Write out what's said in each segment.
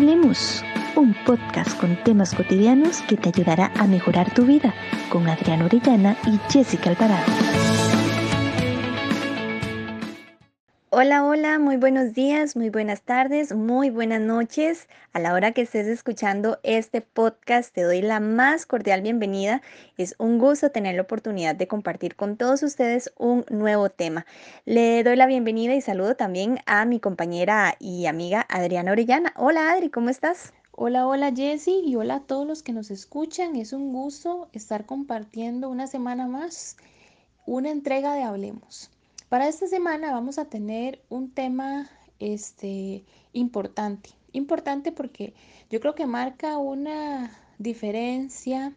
Hablemos, un podcast con temas cotidianos que te ayudará a mejorar tu vida con Adriana Orellana y Jessica Alvarado. Hola, hola, muy buenos días, muy buenas tardes, muy buenas noches. A la hora que estés escuchando este podcast, te doy la más cordial bienvenida. Es un gusto tener la oportunidad de compartir con todos ustedes un nuevo tema. Le doy la bienvenida y saludo también a mi compañera y amiga Adriana Orellana. Hola Adri, ¿cómo estás? Hola, hola Jessy y hola a todos los que nos escuchan. Es un gusto estar compartiendo una semana más una entrega de Hablemos. Para esta semana vamos a tener un tema este, importante importante porque yo creo que marca una diferencia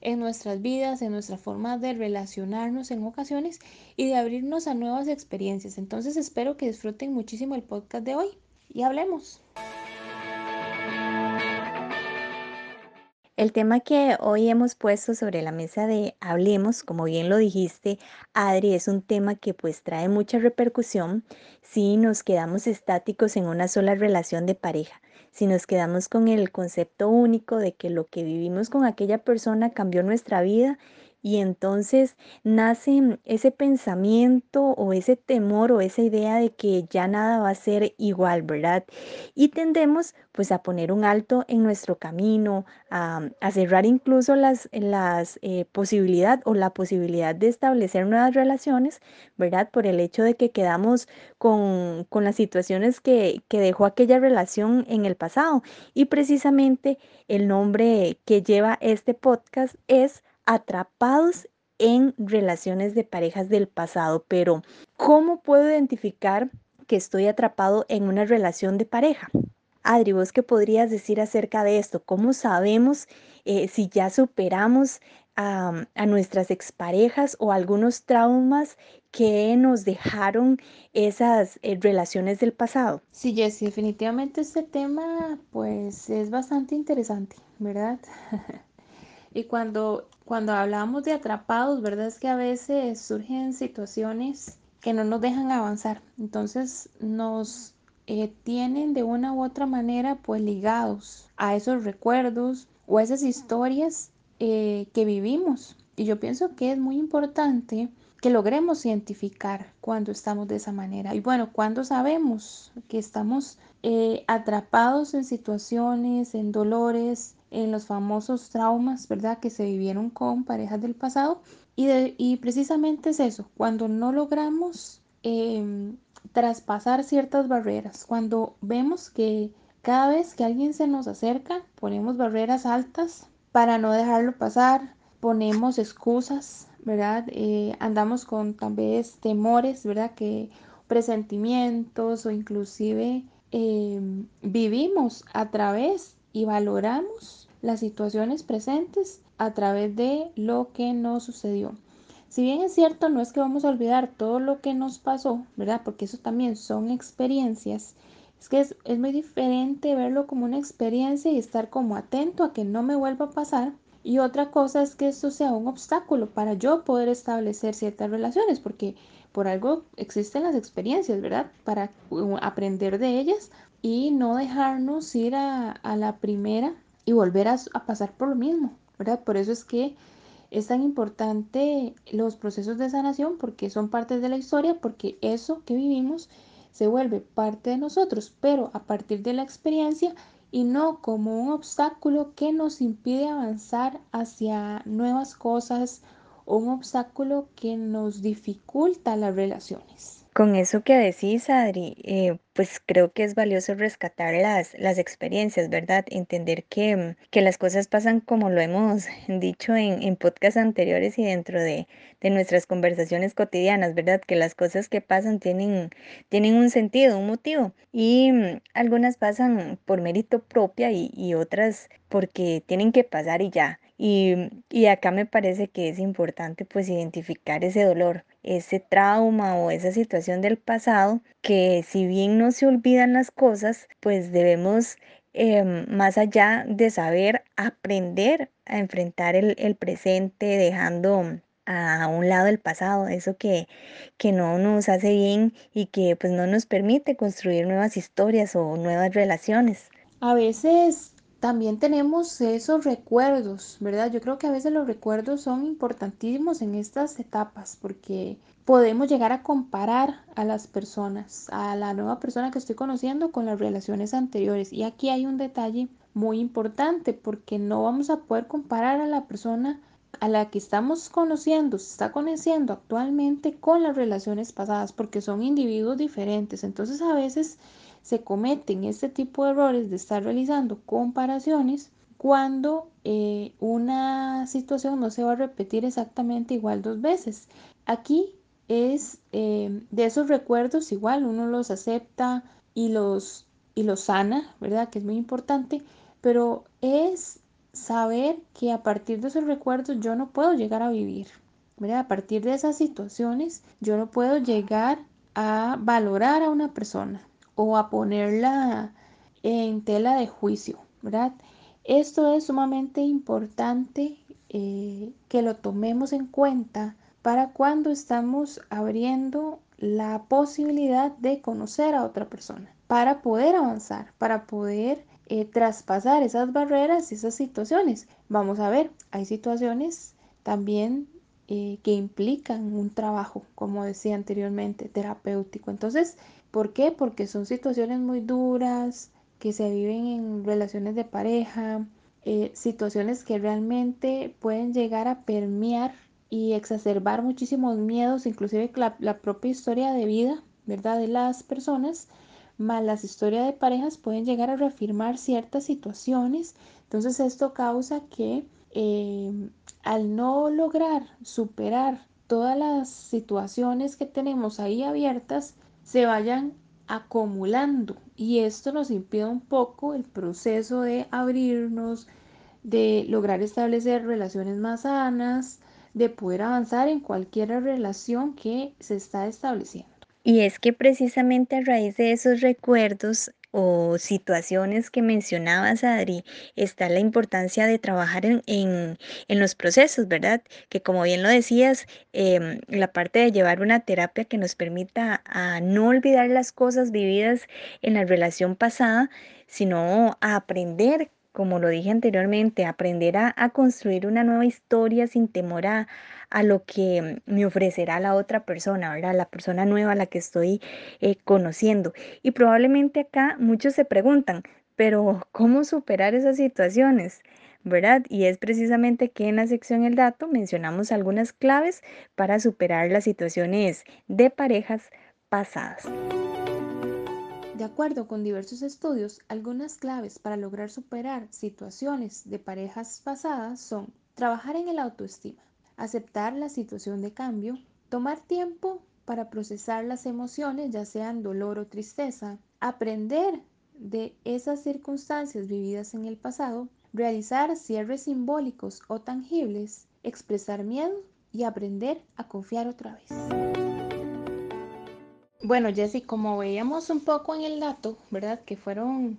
en nuestras vidas, en nuestra forma de relacionarnos en ocasiones y de abrirnos a nuevas experiencias. Entonces espero que disfruten muchísimo el podcast de hoy y hablemos. El tema que hoy hemos puesto sobre la mesa de Hablemos, como bien lo dijiste, Adri, es un tema que pues trae mucha repercusión si nos quedamos estáticos en una sola relación de pareja, si nos quedamos con el concepto único de que lo que vivimos con aquella persona cambió nuestra vida y entonces nace ese pensamiento o ese temor o esa idea de que ya nada va a ser igual, ¿verdad? Y tendemos pues a poner un alto en nuestro camino, a, cerrar incluso las, las eh, posibilidad o la posibilidad de establecer nuevas relaciones, ¿verdad? Por el hecho de que quedamos con, con las situaciones que, que dejó aquella relación en el pasado. Y precisamente el nombre que lleva este podcast es atrapados en relaciones de parejas del pasado, pero ¿cómo puedo identificar que estoy atrapado en una relación de pareja? Adri, ¿vos qué podrías decir acerca de esto? ¿Cómo sabemos eh, si ya superamos a, nuestras exparejas o algunos traumas que nos dejaron esas eh, relaciones del pasado? Sí, Jessy, definitivamente este tema pues es bastante interesante, ¿verdad? y cuando cuando hablamos de atrapados, ¿verdad? Es que a veces surgen situaciones que no nos dejan avanzar. Entonces nos eh, tienen de una u otra manera pues ligados a esos recuerdos o a esas historias eh, que vivimos. Y yo pienso que es muy importante que logremos identificar cuando estamos de esa manera. Y bueno, cuando sabemos que estamos eh, atrapados en situaciones, en dolores, en los famosos traumas, ¿verdad? Que se vivieron con parejas del pasado. Y, y precisamente es eso, cuando no logramos em, traspasar ciertas barreras, cuando vemos que cada vez que alguien se nos acerca, ponemos barreras altas para no dejarlo pasar, ponemos excusas, ¿verdad? Eh, andamos con tal vez temores, ¿verdad? Que presentimientos o inclusive em, vivimos a través y valoramos las situaciones presentes a través de lo que nos sucedió. Si bien es cierto, no es que vamos a olvidar todo lo que nos pasó, ¿verdad? Porque eso también son experiencias. Es que es, es muy diferente verlo como una experiencia y estar como atento a que no me vuelva a pasar. Y otra cosa es que esto sea un obstáculo para yo poder establecer ciertas relaciones, porque por algo existen las experiencias, ¿verdad? Para aprender de ellas y no dejarnos ir a, la primera y volver a, pasar por lo mismo, ¿verdad? Por eso es que es tan importante los procesos de sanación porque son parte de la historia, porque eso que vivimos se vuelve parte de nosotros, pero a partir de la experiencia y no como un obstáculo que nos impide avanzar hacia nuevas cosas o un obstáculo que nos dificulta las relaciones. Con eso que decís, Adri, eh, pues creo que es valioso rescatar las, las experiencias, ¿verdad? Entender que, mm, que las cosas pasan como lo hemos dicho en, en podcasts anteriores y dentro de, de nuestras conversaciones cotidianas, ¿verdad? Que las cosas que pasan tienen, tienen un sentido, un motivo. Y mm, algunas pasan por mérito propia y, y otras porque tienen que pasar y ya. Y, y acá me parece que es importante pues identificar ese dolor, ese trauma o esa situación del pasado, que si bien no se olvidan las cosas, pues debemos, em, más allá de saber aprender a enfrentar el, presente, dejando a un lado el pasado, eso que, que no nos hace bien y que pues no nos permite construir nuevas historias o nuevas relaciones. A veces también tenemos esos recuerdos, ¿verdad? Yo creo que a veces los recuerdos son importantísimos en estas etapas porque podemos llegar a comparar a las personas, a la nueva persona que estoy conociendo con las relaciones anteriores. Y aquí hay un detalle muy importante porque no vamos a poder comparar a la persona a la que estamos conociendo, se está conociendo actualmente con las relaciones pasadas porque son individuos diferentes. Entonces a veces se cometen este tipo de errores de estar realizando comparaciones cuando eh, una situación no se va a repetir exactamente igual dos veces. Aquí es eh, de esos recuerdos igual uno los acepta y los, y los sana, ¿verdad? Que es muy importante, pero es saber que a partir de esos recuerdos yo no puedo llegar a vivir, ¿verdad? A partir de esas situaciones yo no puedo llegar a valorar a una persona, o a ponerla en tela de juicio, ¿verdad? Esto es sumamente importante eh, que lo tomemos en cuenta para cuando estamos abriendo la posibilidad de conocer a otra persona, para poder avanzar, para poder eh, traspasar esas barreras y esas situaciones. Vamos a ver, hay situaciones también eh, que implican un trabajo, como decía anteriormente, terapéutico. Entonces, ¿Por qué? Porque son situaciones muy duras que se viven en relaciones de pareja, eh, situaciones que realmente pueden llegar a permear y exacerbar muchísimos miedos, inclusive la, propia historia de vida, ¿verdad? De las personas, más las historias de parejas pueden llegar a reafirmar ciertas situaciones. Entonces esto causa que eh, al no lograr superar todas las situaciones que tenemos ahí abiertas, se vayan acumulando y esto nos impide un poco el proceso de abrirnos, de lograr establecer relaciones más sanas, de poder avanzar en cualquier relación que se está estableciendo. Y es que precisamente a raíz de esos recuerdos o situaciones que mencionabas, Adri, está la importancia de trabajar en, en, en los procesos, ¿verdad? Que como bien lo decías, em, la parte de llevar una terapia que nos permita a no olvidar las cosas vividas en la relación pasada, sino a aprender como lo dije anteriormente, aprender a, construir una nueva historia sin temor a, lo que me ofrecerá la otra persona, ¿verdad? La persona nueva a la que estoy eh, conociendo. Y probablemente acá muchos se preguntan, pero ¿cómo superar esas situaciones? ¿verdad? Y es precisamente que en la sección El Dato mencionamos algunas claves para superar las situaciones de parejas pasadas. De acuerdo con diversos estudios, algunas claves para lograr superar situaciones de parejas pasadas son trabajar en el autoestima, aceptar la situación de cambio, tomar tiempo para procesar las emociones, ya sean dolor o tristeza, aprender de esas circunstancias vividas en el pasado, realizar cierres simbólicos o tangibles, expresar miedo y aprender a confiar otra vez. Bueno, Jessy, como veíamos un poco en el dato, ¿verdad? Que fueron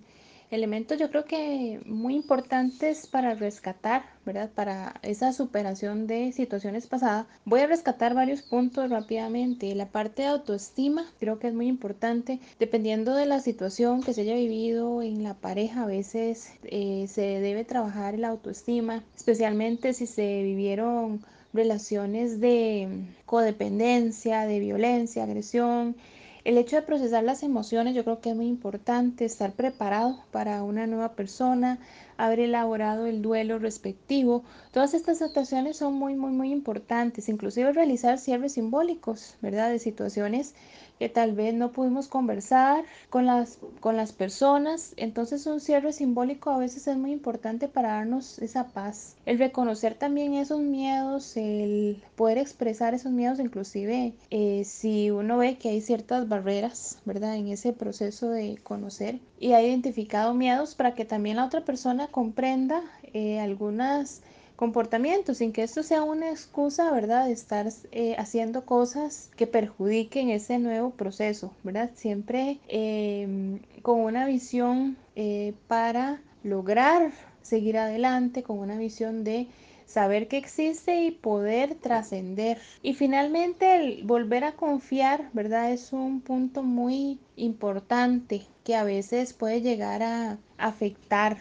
elementos yo creo que muy importantes para rescatar, ¿verdad? Para esa superación de situaciones pasadas. Voy a rescatar varios puntos rápidamente. La parte de autoestima creo que es muy importante. Dependiendo de la situación que se haya vivido en la pareja, a veces eh, se debe trabajar la autoestima, especialmente si se vivieron relaciones de codependencia, de violencia, agresión el hecho de procesar las emociones yo creo que es muy importante, estar preparado para una nueva persona, haber elaborado el duelo respectivo. Todas estas situaciones son muy, muy, muy importantes, inclusive realizar cierres simbólicos, ¿verdad? De situaciones que tal vez no pudimos conversar con las, con las personas. Entonces un cierre simbólico a veces es muy importante para darnos esa paz. El reconocer también esos miedos, el poder expresar esos miedos, inclusive eh, si uno ve que hay ciertas barreras, ¿verdad? En ese proceso de conocer y ha identificado miedos para que también la otra persona comprenda eh, algunas comportamientos, sin que esto sea una excusa, ¿verdad?, de estar eh, haciendo cosas que perjudiquen ese nuevo proceso, ¿verdad? Siempre em, con una visión eh, para lograr seguir adelante, con una visión de saber que existe y poder trascender. Y finalmente el volver a confiar, ¿verdad? Es un punto muy importante que a veces puede llegar a afectar,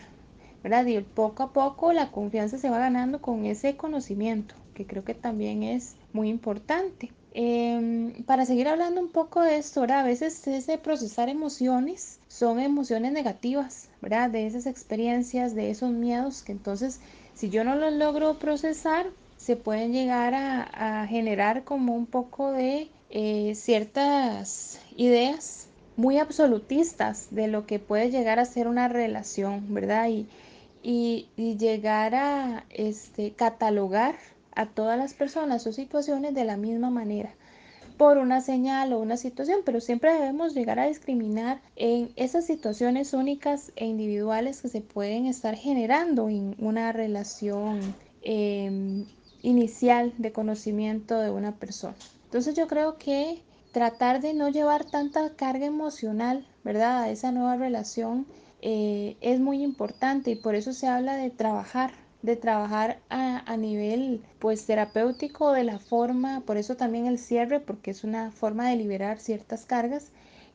¿verdad? Y poco a poco la confianza se va ganando con ese conocimiento, que creo que también es muy importante. Em, para seguir hablando un poco de esto, ¿verdad? A veces ese procesar emociones son emociones negativas, ¿verdad? De esas experiencias, de esos miedos, que entonces si yo no los logro procesar, se pueden llegar a, generar como un poco de eh, ciertas ideas muy absolutistas de lo que puede llegar a ser una relación, ¿verdad? Y, y, y llegar a este, catalogar a todas las personas o situaciones de la misma manera por una señal o una situación, pero siempre debemos llegar a discriminar en esas situaciones únicas e individuales que se pueden estar generando en una relación em, inicial de conocimiento de una persona. Entonces yo creo que tratar de no llevar tanta carga emocional, ¿verdad? A esa nueva relación eh, es muy importante y por eso se habla de trabajar de trabajar a, nivel pues terapéutico de la forma, por eso también el cierre, porque es una forma de liberar ciertas cargas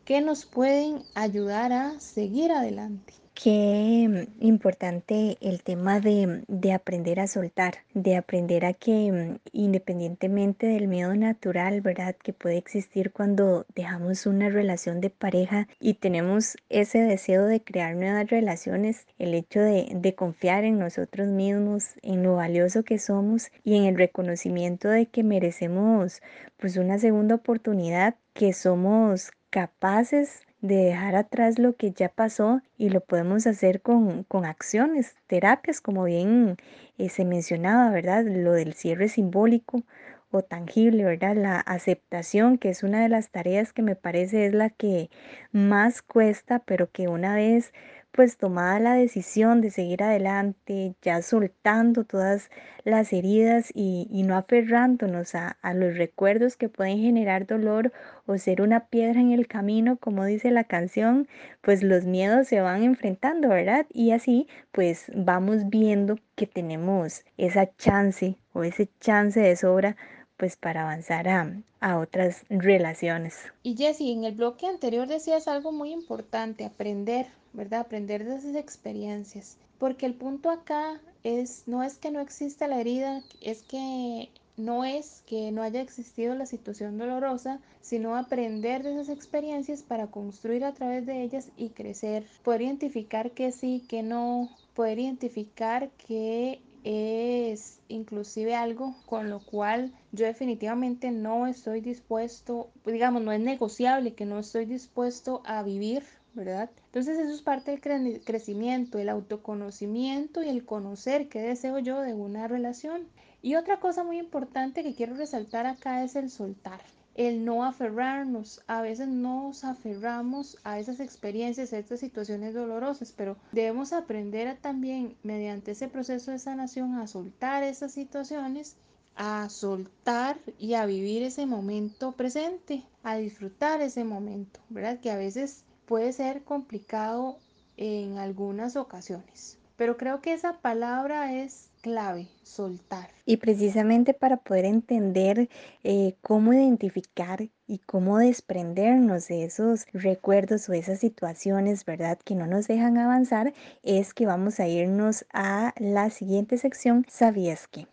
que nos pueden ayudar a seguir adelante. Qué importante el tema de, de, aprender a soltar, de aprender a que mm, independientemente del miedo natural, ¿verdad? Que puede existir cuando dejamos una relación de pareja y tenemos ese deseo de crear nuevas relaciones, el hecho de, de confiar en nosotros mismos, en lo valioso que somos y en el reconocimiento de que merecemos pues una segunda oportunidad, que somos capaces de dejar atrás lo que ya pasó y lo podemos hacer con, con acciones, terapias, como bien eh, se mencionaba, ¿verdad? Lo del cierre simbólico o tangible, ¿verdad? La aceptación, que es una de las tareas que me parece es la que más cuesta, pero que una vez pues tomada la decisión de seguir adelante, ya soltando todas las heridas y, no aferrándonos a, los recuerdos que pueden generar dolor o ser una piedra en el camino, como dice la canción, pues los miedos se van enfrentando, ¿verdad? Y así pues vamos viendo que tenemos esa chance o ese chance de sobra pues para avanzar a, a otras relaciones. Y Jessie, en el bloque anterior decías algo muy importante, aprender, ¿verdad? Aprender de esas experiencias. Porque el punto acá es, no es que no exista la herida, es que no es que no haya existido la situación dolorosa, sino aprender de esas experiencias para construir a través de ellas y crecer. Poder identificar que sí, que no, poder identificar que es inclusive algo con lo cual yo definitivamente no estoy dispuesto, digamos, no es negociable que no estoy dispuesto a vivir, ¿verdad? Entonces eso es parte del crecimiento, el autoconocimiento y el conocer qué deseo yo de una relación. Y otra cosa muy importante que quiero resaltar acá es el soltar el no aferrarnos. A veces nos aferramos a esas experiencias, a estas situaciones dolorosas, pero debemos aprender a también mediante ese proceso de sanación a soltar esas situaciones, a soltar y a vivir ese momento presente, a disfrutar ese momento, ¿verdad? Que a veces puede ser complicado en algunas ocasiones. Pero creo que esa palabra es clave, soltar. Y precisamente para poder entender eh, cómo identificar y cómo desprendernos de esos recuerdos o esas situaciones, ¿verdad? Que no nos dejan avanzar, es que vamos a irnos a la siguiente sección, ¿sabías qué?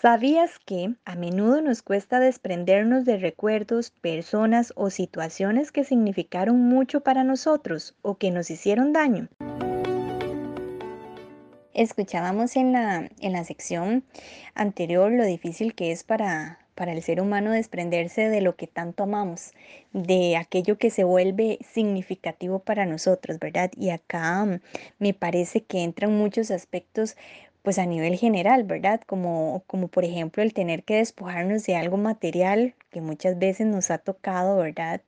¿Sabías que a menudo nos cuesta desprendernos de recuerdos, personas o situaciones que significaron mucho para nosotros o que nos hicieron daño? Escuchábamos en la, en la sección anterior lo difícil que es para, para el ser humano desprenderse de lo que tanto amamos, de aquello que se vuelve significativo para nosotros, ¿verdad? Y acá mm, me parece que entran muchos aspectos pues a nivel general, ¿verdad? Como, como por ejemplo el tener que despojarnos de algo material que muchas veces nos ha tocado, ¿verdad?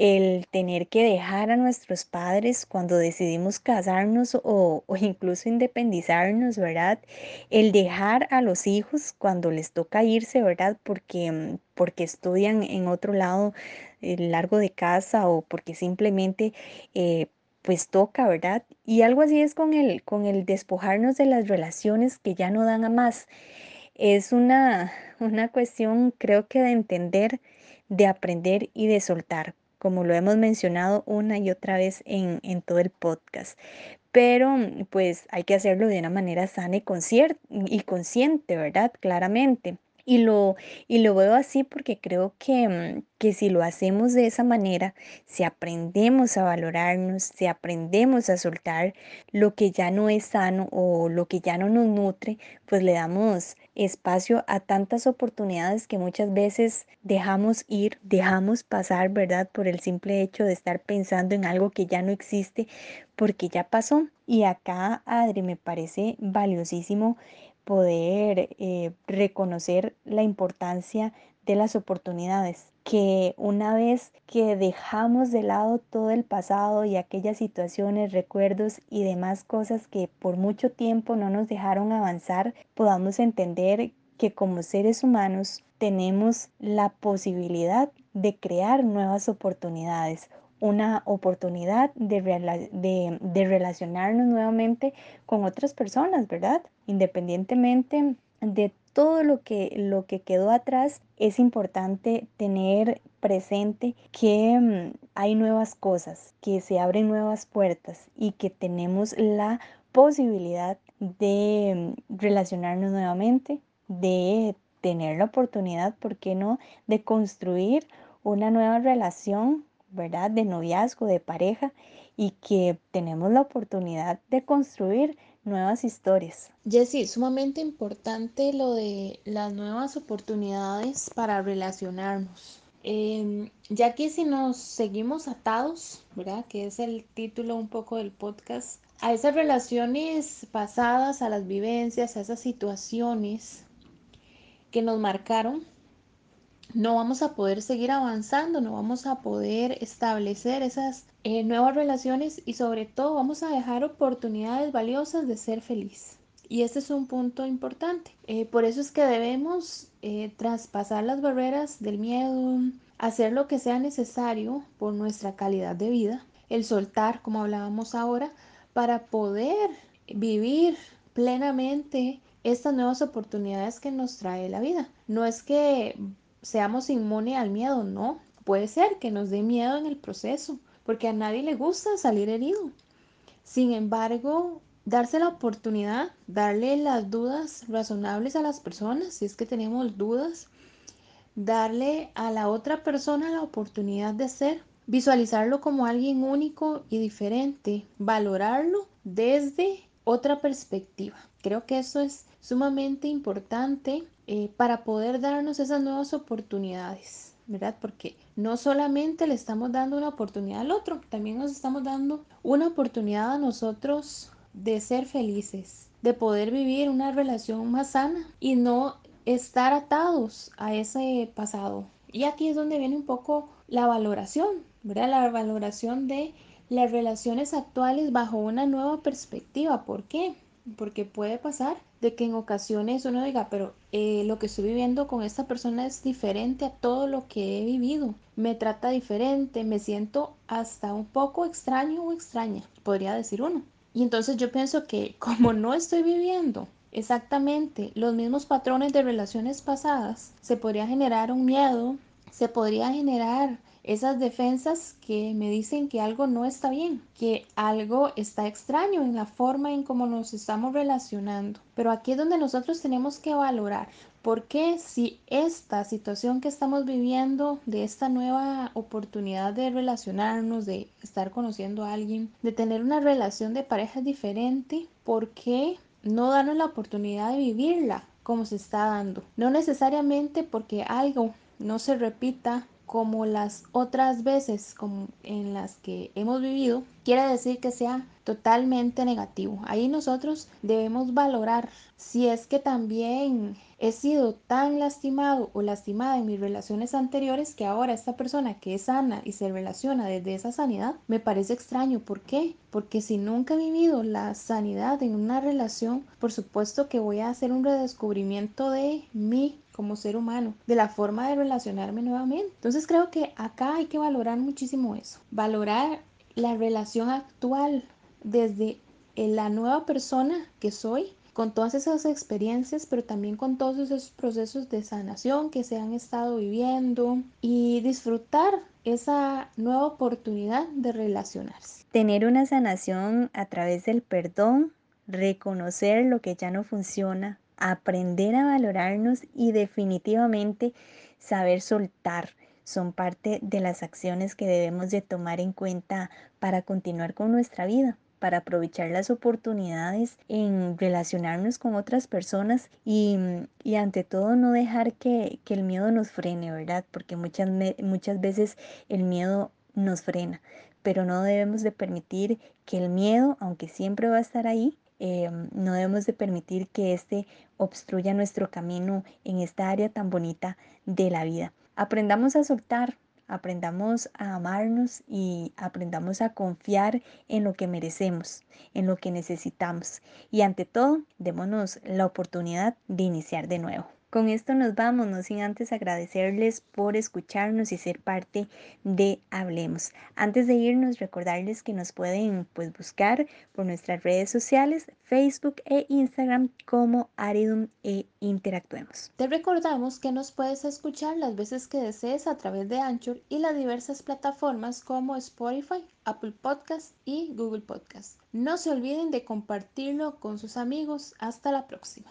el tener que dejar a nuestros padres cuando decidimos casarnos o, o, incluso independizarnos, ¿verdad? El dejar a los hijos cuando les toca irse, ¿verdad? Porque, porque estudian en otro lado, eh, largo de casa o porque simplemente... Eh, pues toca, ¿verdad? Y algo así es con el, con el despojarnos de las relaciones que ya no dan a más. Es una, una cuestión, creo que de entender, de aprender y de soltar, como lo hemos mencionado una y otra vez en, en todo el podcast. Pero pues hay que hacerlo de una manera sana y, y consciente, ¿verdad? Claramente. Y lo, y lo veo así porque creo que, mm, que si lo hacemos de esa manera, si aprendemos a valorarnos, si aprendemos a soltar lo que ya no es sano o lo que ya no nos nutre, pues le damos espacio a tantas oportunidades que muchas veces dejamos ir, dejamos pasar, ¿verdad? Por el simple hecho de estar pensando en algo que ya no existe porque ya pasó. Y acá, Adri, me parece valiosísimo poder eh, reconocer la importancia de las oportunidades, que una vez que dejamos de lado todo el pasado y aquellas situaciones, recuerdos y demás cosas que por mucho tiempo no nos dejaron avanzar, podamos entender que como seres humanos tenemos la posibilidad de crear nuevas oportunidades, una oportunidad de, de, relacionarnos nuevamente con otras personas, ¿verdad? Independientemente de todo lo que, lo que quedó atrás, es importante tener presente que mm, hay nuevas cosas, que se abren nuevas puertas y que tenemos la posibilidad de mm, relacionarnos nuevamente, de tener la oportunidad, ¿por qué no?, de construir una nueva relación ¿verdad? De noviazgo, de pareja y que tenemos la oportunidad de construir nuevas historias. Jessie, sumamente importante lo de las nuevas oportunidades para relacionarnos. Em, ya que si nos seguimos atados, ¿verdad? Que es el título un poco del podcast, a esas relaciones pasadas, a las vivencias, a esas situaciones que nos marcaron, no vamos a poder seguir avanzando, no vamos a poder establecer esas eh, nuevas relaciones y sobre todo vamos a dejar oportunidades valiosas de ser feliz. Y este es un punto importante. Eh, por eso es que debemos eh, traspasar las barreras del miedo, hacer lo que sea necesario por nuestra calidad de vida, el soltar, como hablábamos ahora, para poder vivir plenamente estas nuevas oportunidades que nos trae la vida. No es que seamos inmunes al miedo, no. Puede ser que nos dé miedo en el proceso, porque a nadie le gusta salir herido. Sin embargo, darse la oportunidad, darle las dudas razonables a las personas, si es que tenemos dudas, darle a la otra persona la oportunidad de ser, visualizarlo como alguien único y diferente, valorarlo desde otra perspectiva. Creo que eso es sumamente importante eh, para poder darnos esas nuevas oportunidades, ¿verdad? Porque no solamente le estamos dando una oportunidad al otro, también nos estamos dando una oportunidad a nosotros de ser felices, de poder vivir una relación más sana y no estar atados a ese pasado. Y aquí es donde viene un poco la valoración, ¿verdad? La valoración de las relaciones actuales bajo una nueva perspectiva. ¿Por qué? Porque puede pasar de que en ocasiones uno diga, pero eh, lo que estoy viviendo con esta persona es diferente a todo lo que he vivido. Me trata diferente, me siento hasta un poco extraño o extraña, podría decir uno. Y entonces yo pienso que como no estoy viviendo exactamente los mismos patrones de relaciones pasadas, se podría generar un miedo, se podría generar esas defensas que me dicen que algo no está bien, que algo está extraño en la forma en cómo nos estamos relacionando. Pero aquí es donde nosotros tenemos que valorar por qué si esta situación que estamos viviendo, de esta nueva oportunidad de relacionarnos, de estar conociendo a alguien, de tener una relación de pareja diferente, ¿por qué no darnos la oportunidad de vivirla como se está dando? No necesariamente porque algo no se repita como las otras veces como en las que hemos vivido, quiere decir que sea totalmente negativo. Ahí nosotros debemos valorar si es que también he sido tan lastimado o lastimada en mis relaciones anteriores que ahora esta persona que es sana y se relaciona desde esa sanidad me parece extraño. ¿Por qué? Porque si nunca he vivido la sanidad en una relación, por supuesto que voy a hacer un redescubrimiento de mí como ser humano, de la forma de relacionarme nuevamente. Entonces creo que acá hay que valorar muchísimo eso, valorar la relación actual desde la nueva persona que soy con todas esas experiencias, pero también con todos esos procesos de sanación que se han estado viviendo y disfrutar esa nueva oportunidad de relacionarse. Tener una sanación a través del perdón, reconocer lo que ya no funciona, aprender a valorarnos y definitivamente saber soltar son parte de las acciones que debemos de tomar en cuenta para continuar con nuestra vida para aprovechar las oportunidades en relacionarnos con otras personas y, y ante todo no dejar que, que, el miedo nos frene, ¿verdad? Porque muchas, muchas veces el miedo nos frena, pero no debemos de permitir que el miedo, aunque siempre va a estar ahí, eh, no debemos de permitir que este obstruya nuestro camino en esta área tan bonita de la vida. Aprendamos a soltar, aprendamos a amarnos y aprendamos a confiar en lo que merecemos, en lo que necesitamos y ante todo, démonos la oportunidad de iniciar de nuevo. Con esto nos vamos, no sin antes agradecerles por escucharnos y ser parte de Hablemos. Antes de irnos, recordarles que nos pueden pues, buscar por nuestras redes sociales, Facebook e Instagram como Aridum e Interactuemos. Te recordamos que nos puedes escuchar las veces que desees a través de Anchor y las diversas plataformas como Spotify, Apple Podcast y Google Podcast. No se olviden de compartirlo con sus amigos. Hasta la próxima.